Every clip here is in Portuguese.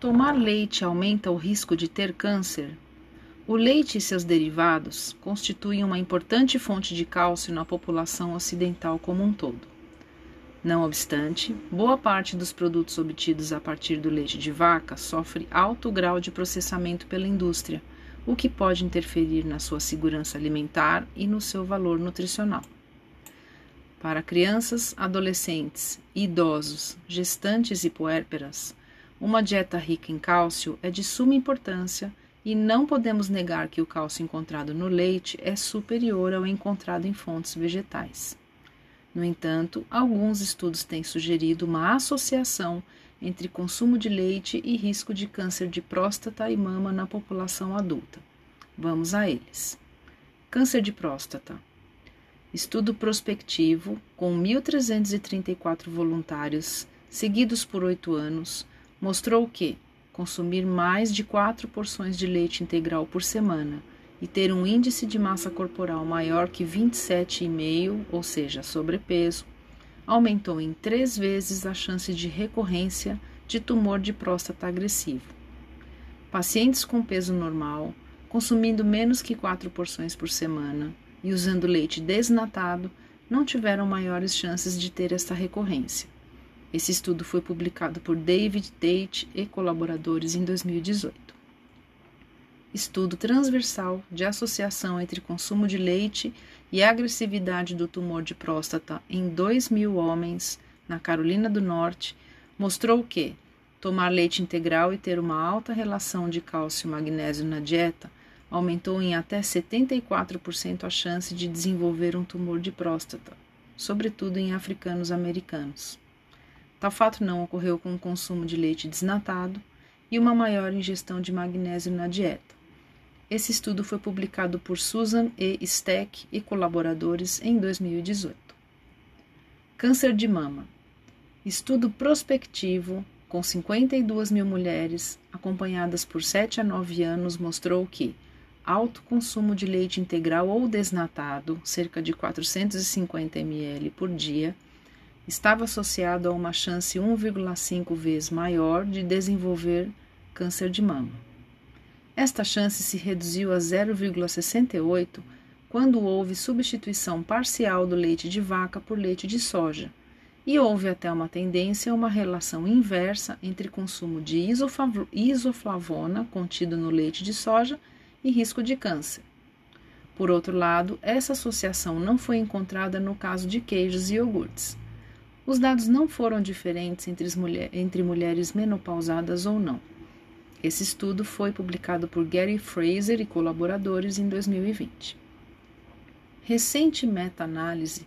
Tomar leite aumenta o risco de ter câncer? O leite e seus derivados constituem uma importante fonte de cálcio na população ocidental como um todo. Não obstante, boa parte dos produtos obtidos a partir do leite de vaca sofre alto grau de processamento pela indústria, o que pode interferir na sua segurança alimentar e no seu valor nutricional. Para crianças, adolescentes, idosos, gestantes e puérperas, uma dieta rica em cálcio é de suma importância e não podemos negar que o cálcio encontrado no leite é superior ao encontrado em fontes vegetais. No entanto, alguns estudos têm sugerido uma associação entre consumo de leite e risco de câncer de próstata e mama na população adulta. Vamos a eles. Câncer de próstata. Estudo prospectivo com 1.334 voluntários, seguidos por oito anos, mostrou que consumir mais de quatro porções de leite integral por semana e ter um índice de massa corporal maior que 27,5, ou seja, sobrepeso, aumentou em três vezes a chance de recorrência de tumor de próstata agressivo. Pacientes com peso normal, consumindo menos que quatro porções por semana e usando leite desnatado, não tiveram maiores chances de ter esta recorrência. Esse estudo foi publicado por David Tate e colaboradores em 2018 estudo transversal de associação entre consumo de leite e agressividade do tumor de próstata em 2 mil homens na Carolina do Norte mostrou que tomar leite integral e ter uma alta relação de cálcio e magnésio na dieta aumentou em até 74% a chance de desenvolver um tumor de próstata, sobretudo em africanos americanos. Tal fato não ocorreu com o consumo de leite desnatado e uma maior ingestão de magnésio na dieta. Esse estudo foi publicado por Susan E. Steck e colaboradores em 2018. Câncer de mama. Estudo prospectivo com 52 mil mulheres acompanhadas por 7 a 9 anos mostrou que alto consumo de leite integral ou desnatado, cerca de 450 ml por dia, estava associado a uma chance 1,5 vezes maior de desenvolver câncer de mama. Esta chance se reduziu a 0,68 quando houve substituição parcial do leite de vaca por leite de soja, e houve até uma tendência a uma relação inversa entre consumo de isoflavona contido no leite de soja e risco de câncer. Por outro lado, essa associação não foi encontrada no caso de queijos e iogurtes. Os dados não foram diferentes entre, mulher, entre mulheres menopausadas ou não. Esse estudo foi publicado por Gary Fraser e colaboradores em 2020. Recente meta-análise,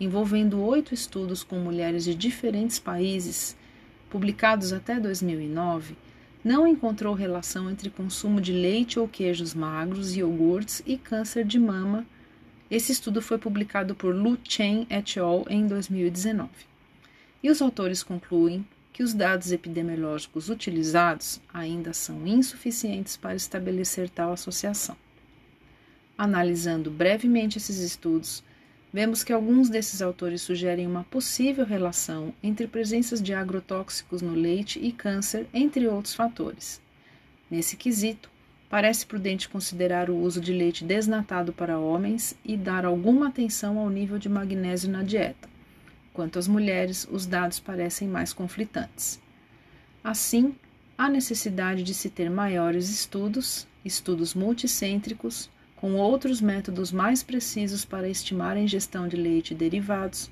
envolvendo oito estudos com mulheres de diferentes países, publicados até 2009, não encontrou relação entre consumo de leite ou queijos magros, iogurtes e câncer de mama. Esse estudo foi publicado por Lu Chen et al. em 2019. E os autores concluem que os dados epidemiológicos utilizados ainda são insuficientes para estabelecer tal associação. Analisando brevemente esses estudos, vemos que alguns desses autores sugerem uma possível relação entre presenças de agrotóxicos no leite e câncer, entre outros fatores. Nesse quesito, parece prudente considerar o uso de leite desnatado para homens e dar alguma atenção ao nível de magnésio na dieta. Quanto às mulheres, os dados parecem mais conflitantes. Assim, há necessidade de se ter maiores estudos, estudos multicêntricos, com outros métodos mais precisos para estimar a ingestão de leite e derivados,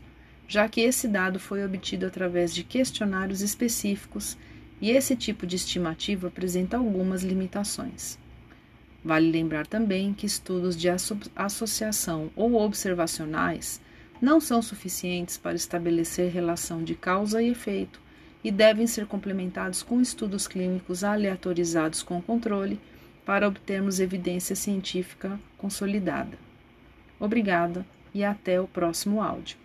já que esse dado foi obtido através de questionários específicos e esse tipo de estimativa apresenta algumas limitações. Vale lembrar também que estudos de associação ou observacionais não são suficientes para estabelecer relação de causa e efeito e devem ser complementados com estudos clínicos aleatorizados com controle para obtermos evidência científica consolidada. Obrigada e até o próximo áudio.